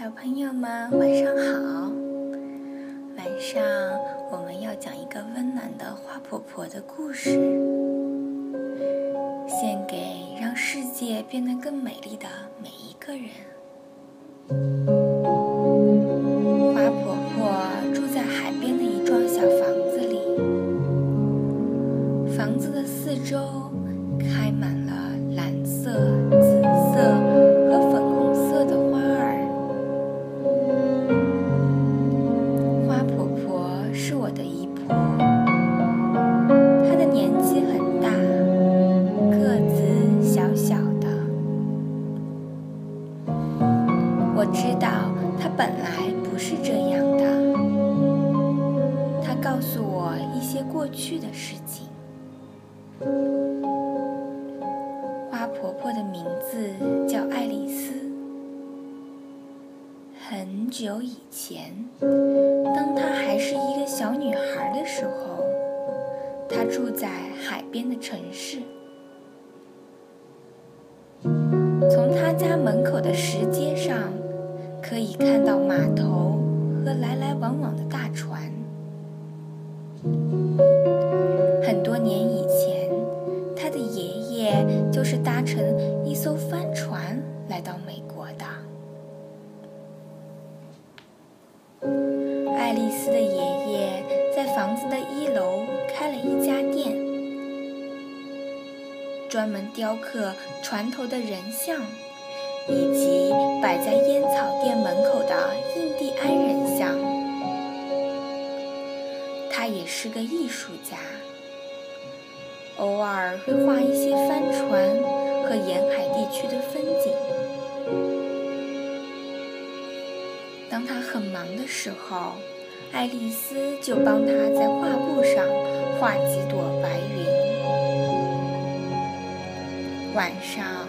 小朋友们晚上好。晚上我们要讲一个温暖的花婆婆的故事，献给让世界变得更美丽的每一个人。道她本来不是这样的，她告诉我一些过去的事情。花婆婆的名字叫爱丽丝。很久以前，当她还是一个小女孩的时候，她住在海边的城市。从她家门口的石阶上，可以看到码头和来来往往的大船。很多年以前，他的爷爷就是搭乘一艘帆船来到美国的。爱丽丝的爷爷在房子的一楼开了一家店，专门雕刻船头的人像，以及摆在烟草店门口的印第安人像。他也是个艺术家，偶尔会画一些帆船和沿海地区的风景。当他很忙的时候，爱丽丝就帮他在画布上画几朵白云。晚上，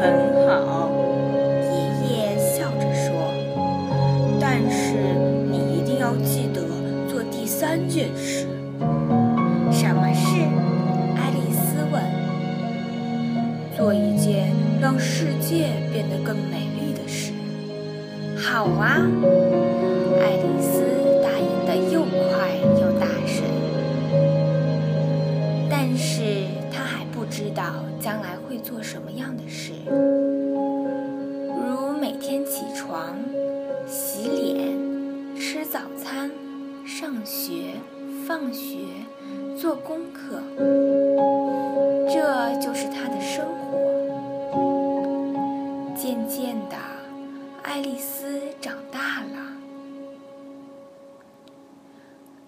很好，爷爷笑着说。但是你一定要记得做第三件事。什么事？爱丽丝问。做一件让世界变得更美丽的事。好啊，道将来会做什么样的事，如每天起床、洗脸、吃早餐、上学、放学、做功课。这就是他的生活。渐渐的，爱丽丝长大了。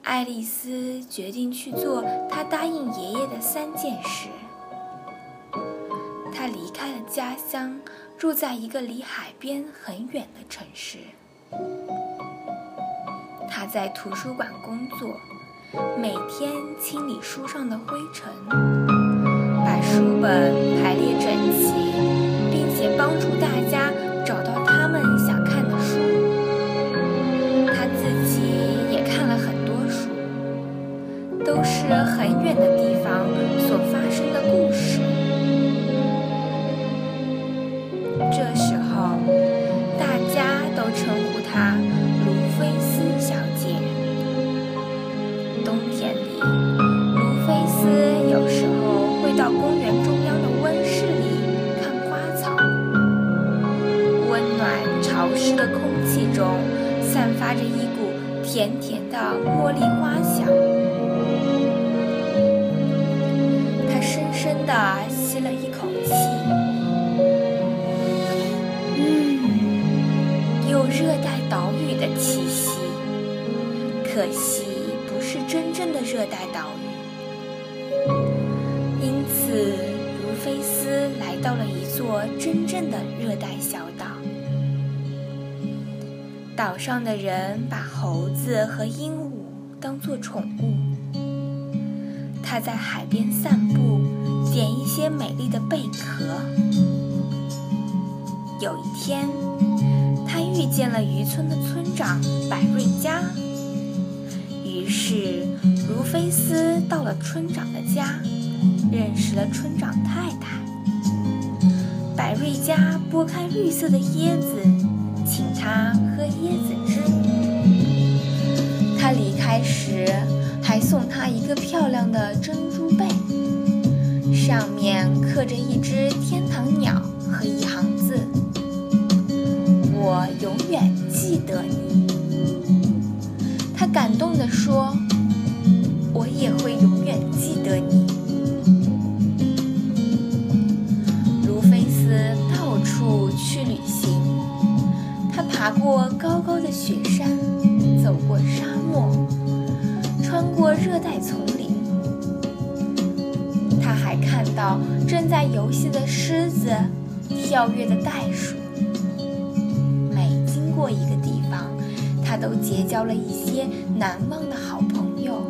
爱丽丝决定去做她答应爷爷的三件事。他的家乡，住在一个离海边很远的城市。他在图书馆工作，每天清理书上的灰尘。把书本排列整齐，并且帮助大家中散发着一股甜甜的茉莉花香。他深深地吸了一口气，嗯，有热带岛屿的气息。可惜不是真正的热带岛屿。因此，卢菲斯来到了一座真正的热带小岛。上的人把猴子和鹦鹉当作宠物。他在海边散步，捡一些美丽的贝壳。有一天，他遇见了渔村的村长百瑞佳。于是，卢菲斯到了村长的家，认识了村长太太。百瑞佳剥开绿色的椰子，他喝椰子汁。他离开时。还送他一个漂亮的珍珠贝，上面刻着一只天堂鸟爬过高高的雪山，走过沙漠。穿过热带丛林，他还看到正在游戏的狮子，跳跃的袋鼠。每经过一个地方，他都结交了一些难忘的好朋友。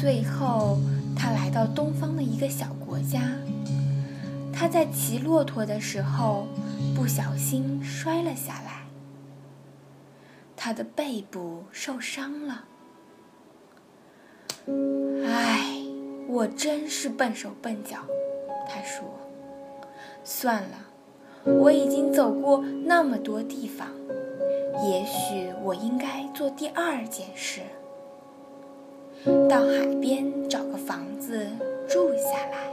最后，他来到东方的一个小国家。他在骑骆驼的时候，不小心摔了下来。他的背部受伤了，唉，我真是笨手笨脚。他说：“算了，我已经走过那么多地方，也许我应该做第二件事，到海边找个房子住下来。”